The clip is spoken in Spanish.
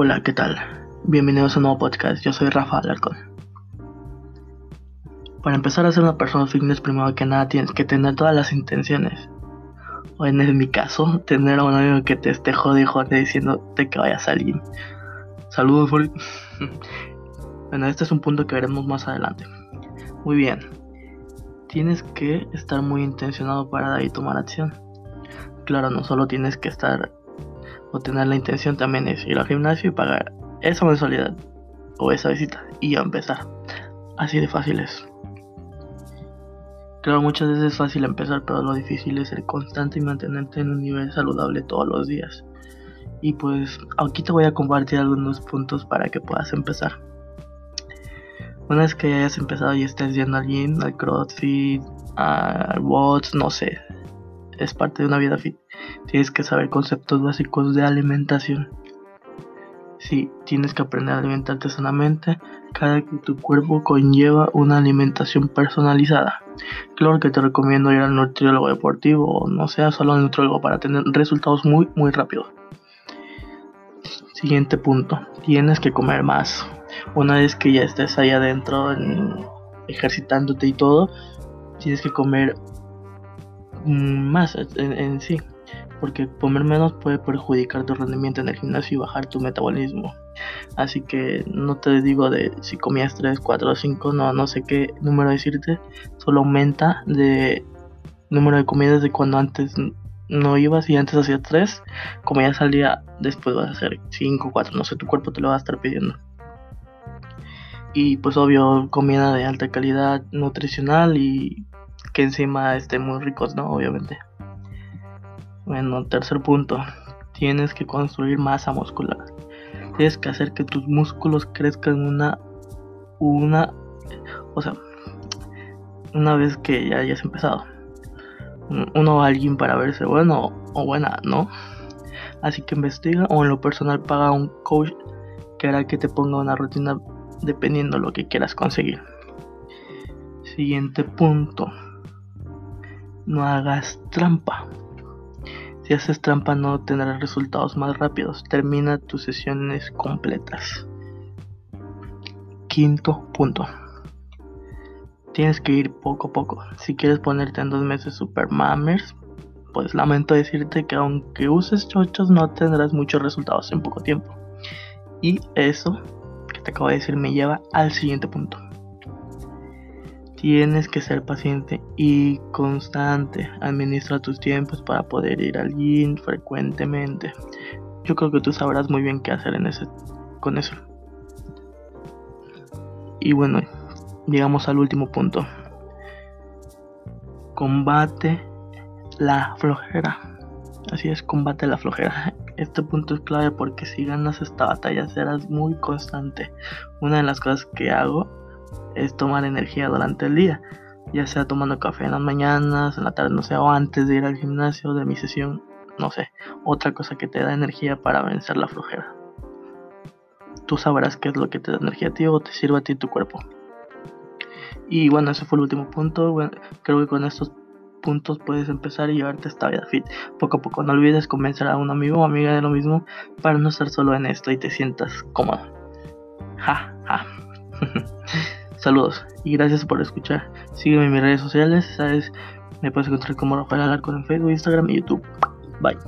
Hola, ¿qué tal? Bienvenidos a un nuevo podcast. Yo soy Rafa Alarcón. Para empezar a ser una persona fitness, primero que nada tienes que tener todas las intenciones. O en mi caso, tener a un amigo que te esté jodiendo diciéndote que vayas a salir. Saludos, Bueno, este es un punto que veremos más adelante. Muy bien. Tienes que estar muy intencionado para dar y tomar acción. Claro, no solo tienes que estar o tener la intención también es ir al gimnasio y pagar esa mensualidad o esa visita y empezar. Así de fácil es. Claro, muchas veces es fácil empezar, pero lo difícil es ser constante y mantenerte en un nivel saludable todos los días. Y pues aquí te voy a compartir algunos puntos para que puedas empezar. Una vez que hayas empezado y estés yendo al gym, al crossfit, al bots, no sé, es parte de una vida fit. Tienes que saber conceptos básicos de alimentación. Si tienes que aprender a alimentarte sanamente, cada que tu cuerpo conlleva una alimentación personalizada. Claro que te recomiendo ir al nutriólogo deportivo o no sea solo al nutriólogo para tener resultados muy muy rápidos. Siguiente punto, tienes que comer más. Una vez que ya estés ahí adentro ejercitándote y todo, tienes que comer más en, sí, porque comer menos puede perjudicar tu rendimiento en el gimnasio y bajar tu metabolismo. Así que no te digo de si comías 3, 4 o 5, no, no sé qué número decirte, solo aumenta de número de comidas de cuando antes no ibas y antes hacías 3, comías al día, después vas a hacer 5, 4, no sé, tu cuerpo te lo va a estar pidiendo. Y pues obvio, comida de alta calidad nutricional y encima estén muy ricos, ¿no? Obviamente. Bueno, tercer punto. Tienes que construir masa muscular. Tienes que hacer que tus músculos crezcan una. Una. O sea. Una vez que ya hayas empezado. Uno va alguien para verse bueno o buena, ¿no? Así que investiga o en lo personal paga un coach que hará que te ponga una rutina dependiendo de lo que quieras conseguir. Siguiente punto no hagas trampa. Si haces trampa no tendrás resultados más rápidos. Termina tus sesiones completas. Quinto punto. Tienes que ir poco a poco. Si quieres ponerte en dos meses super mammers, pues lamento decirte que aunque uses chochos no tendrás muchos resultados en poco tiempo. Y eso que te acabo de decir me lleva al siguiente punto. Tienes que ser paciente y constante. Administra tus tiempos para poder ir al gym frecuentemente. Yo creo que tú sabrás muy bien qué hacer en ese, con eso. Y bueno, llegamos al último punto. Combate la flojera. Así es, combate la flojera. Este punto es clave porque si ganas esta batalla serás muy constante. Una de las cosas que hago es tomar energía durante el día, ya sea tomando café en las mañanas, en la tarde, no sé, o antes de ir al gimnasio, de mi sesión, no sé, otra cosa que te da energía para vencer la flojera. Tú sabrás qué es lo que te da energía a ti o te sirve a ti tu cuerpo. Y bueno, ese fue el último punto. creo que con estos puntos puedes empezar y llevarte esta vida fit. Poco a poco, no olvides convencer a un amigo o amiga de lo mismo para no estar solo en esto y te sientas cómodo. Ja, ja. Saludos y gracias por escuchar. Sígueme en mis redes sociales, sabes, me puedes encontrar como Rafael Alarcón en Facebook, Instagram y YouTube. Bye.